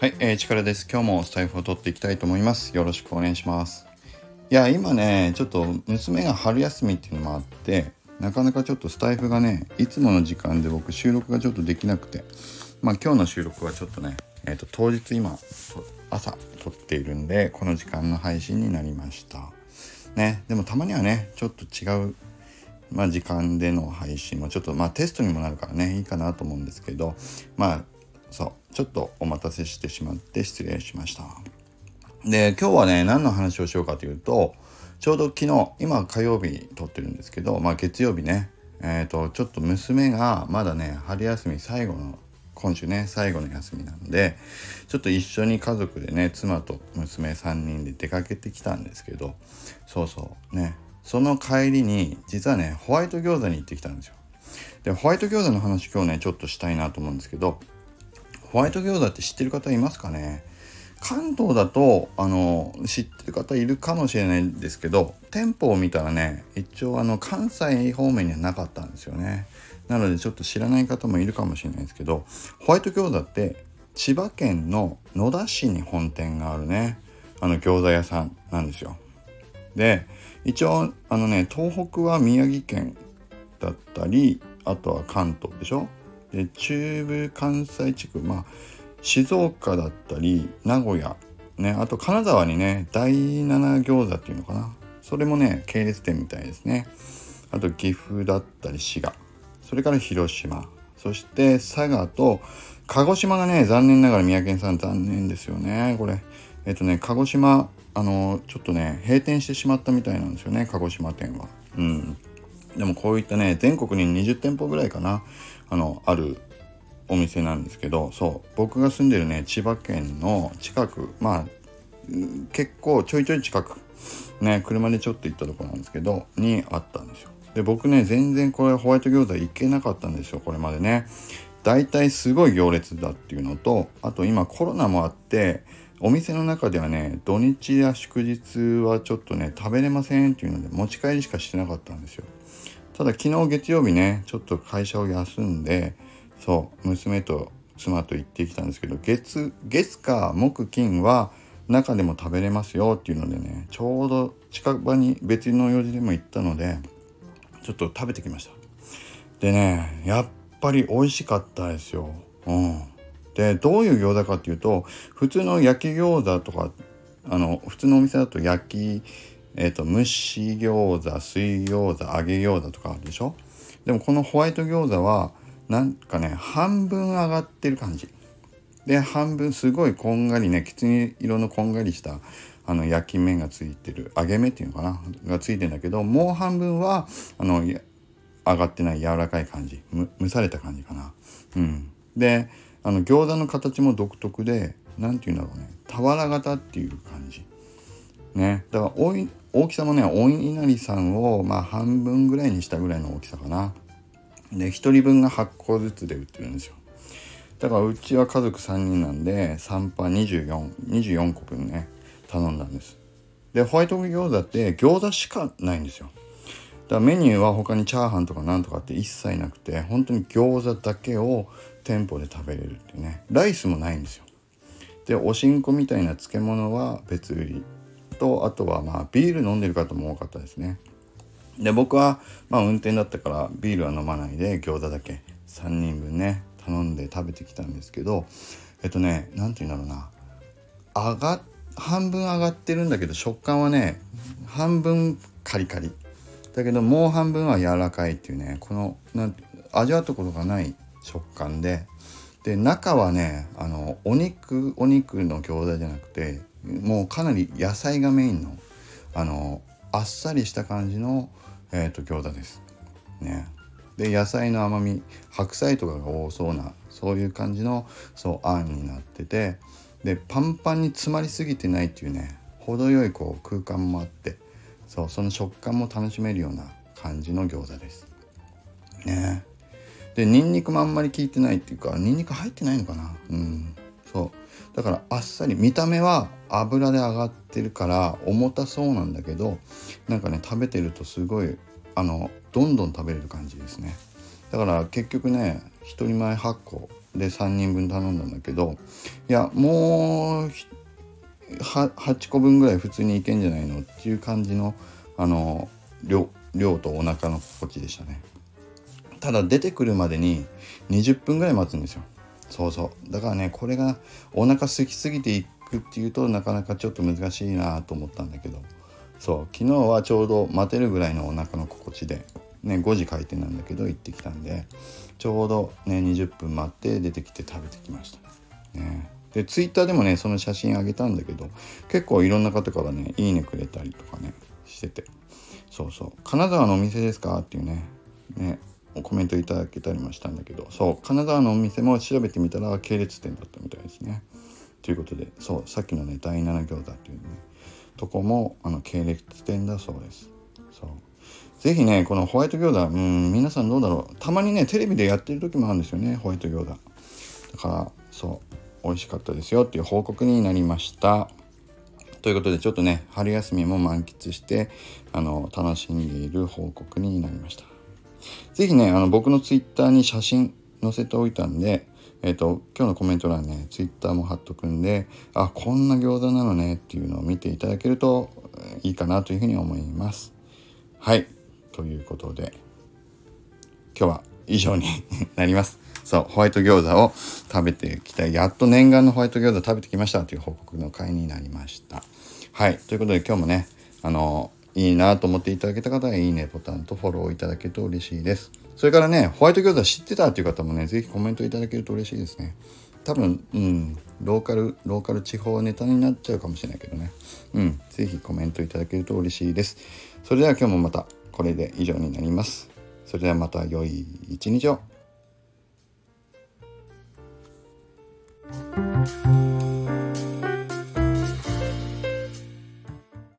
はい、えー、力です。今日もスタイフを取っていきたいと思います。よろしくお願いします。いや、今ね、ちょっと娘が春休みっていうのもあって、なかなかちょっとスタイフがね、いつもの時間で僕収録がちょっとできなくて、まあ今日の収録はちょっとね、えっ、ー、と、当日今、朝撮っているんで、この時間の配信になりました。ね、でもたまにはね、ちょっと違うまあ、時間での配信もちょっとまあテストにもなるからねいいかなと思うんですけどまあそうちょっとお待たせしてしまって失礼しました。で今日はね何の話をしようかというとちょうど昨日今火曜日撮ってるんですけどまあ月曜日ね。えっ、ー、とちょっと娘がまだね春休み最後の今週ね最後の休みなんでちょっと一緒に家族でね妻と娘3人で出かけてきたんですけどそうそうね。その帰りに実はねホワイト餃子に行ってきたんですよ。でホワイト餃子の話今日ねちょっとしたいなと思うんですけどホワイト餃子って知ってる方いますかね？関東だとあの知ってる方いるかもしれないんですけど店舗を見たらね一応あの関西方面にはなかったんですよね。なのでちょっと知らない方もいるかもしれないですけどホワイト餃子って千葉県の野田市に本店があるねあの餃子屋さんなんですよ。で一応あのね東北は宮城県だったりあとは関東でしょ？中部関西地区まあ静岡だったり名古屋ねあと金沢にね第7餃子っていうのかな。それもね系列店みたいですね。あと岐阜だったり滋賀。それから広島。そして佐賀と鹿児島がね残念ながら三宅さん残念ですよね。これ。えっとね鹿児島あのちょっとね閉店してしまったみたいなんですよね鹿児島店は。うん。でもこういったね全国に20店舗ぐらいかなあのあるお店なんですけどそう僕が住んでるね千葉県の近くまあ結構ちょいちょい近くね車でちょっと行ったとこなんですけどにあったんですよ。で僕ね全然これホワイト餃子行けなかったんですよこれまでね。大体すごい行列だっていうのとあと今コロナもあってお店の中ではね土日や祝日はちょっとね食べれませんっていうので持ち帰りしかしてなかったんですよ。ただ昨日月曜日ねちょっと会社を休んでそう娘と妻と行ってきたんですけど月月か木金は中でも食べれますよっていうのでねちょうど近場に別の用事でも行ったのでちょっと食べてきました。でねやっぱり美味しかったですよ。うん。でどういう餃子かっていうと普通の焼き餃子とかあの普通のお店だと焼きえーと、蒸し餃子水餃子揚げ餃子とかあるでしょ？でもこのホワイト餃子はなんかね半分上がってる感じ。で半分すごいこんがりねきつね色のこんがりしたあの焼き目がついてる揚げ目っていうのかな？がついてんだけどもう半分はあの上がってない柔らかい感じ。蒸された感じかな。うん。であの餃子の形も独特で何て言うんだろうね。俵型っていう感じ。ね。だから大きさもねお稲荷さんをまあ半分ぐらいにしたぐらいの大きさかな。で1人分が8個ずつで売ってるんですよ。だからうちは家族3人なんで3パ2424 24個分ね頼んだんです。でホワイト餃子って餃子しかないんですよ。だからメニューは他にチャーハンとかなんとかって一切なくて本当に餃子だけを店舗で食べれるってね。ライスもないんですよ。でおしんこみたいな漬物は別売りとあとはまあビール飲んでる方も多かったですね。で僕はまあ運転だったからビールは飲まないで餃子だけ3人分ね頼んで食べてきたんですけどえっとね何て言うんだろうな。上が半分上がってるんだけど食感はね半分カリカリ。だけどもう半分は柔らかいっていうねこのなん味わったことがない食感でで中はねあのお肉お肉の餃子じゃなくてもうかなり野菜がメインのあのあっさりした感じの、えーと、餃子です。ね。で野菜の甘み白菜とかが多そうなそういう感じのそうあんになっててでパンパンに詰まりすぎてないっていうね程よいこう空間もあってそうその食感も楽しめるような感じの餃子です。ね。でニンニクもあんまり効いてないっていうかニンニク入ってないのかな？うん。そう。だからあっさり見た目は油で揚がってるから重たそうなんだけどなんかね食べてるとすごいあのどんどん食べれる感じですね。だから結局ね1人前8個で3人分頼んだんだけどいやもう8個分ぐらい普通にいけんじゃないの？っていう感じのあの量とお腹の心地でしたね。ただ出てくるまでに20分ぐらい待つんですよ。そうそう。だからねこれがお腹空きすぎていくっていうとなかなかちょっと難しいなと思ったんだけど。そう。昨日はちょうど待てるぐらいのお腹の心地でね5時開店なんだけど行ってきたんでちょうどね20分待って出てきて食べてきました。ね。でツイッターでもねその写真あげたんだけど結構いろんな方からねいいねくれたりとかねしてて。そうそう金沢のお店ですか？っていうね。ね。コメントいただけたりもしたんだけどそう金沢のお店も調べてみたら系列店だったみたいですね。ということでそうさっきのね第7餃子っていうねとこもあの系列店だそうです。そう。是非ねこのホワイト餃子うん皆さんどうだろう。たまにねテレビでやってる時もあるんですよねホワイト餃子。だからそう美味しかったですよっていう報告になりました。ということでちょっとね春休みも満喫してあの楽しんでいる報告になりました。是非ねあの僕の twitter に写真載せておいたんでえっ、ー、と今日のコメント欄ね twitter も貼っとくんであこんな餃子なのねっていうのを見ていただけるといいかなというふうに思います。はい。ということで今日は以上に なります。そうホワイト餃子を食べてきたい。やっと念願のホワイト餃子食べてきましたという報告の回になりました。はい。ということで今日もねあのいいなと思っていただけた方は、いいねボタンとフォローいただけると嬉しいです。それからね、ホワイト餃子知ってたっていう方もね、是非コメントいただけると嬉しいですね。多分、うん、ローカル、ローカル地方ネタになっちゃうかもしれないけどね。うん、是非コメントいただけると嬉しいです。それでは今日もまたこれで以上になります。それではまた良い一日を。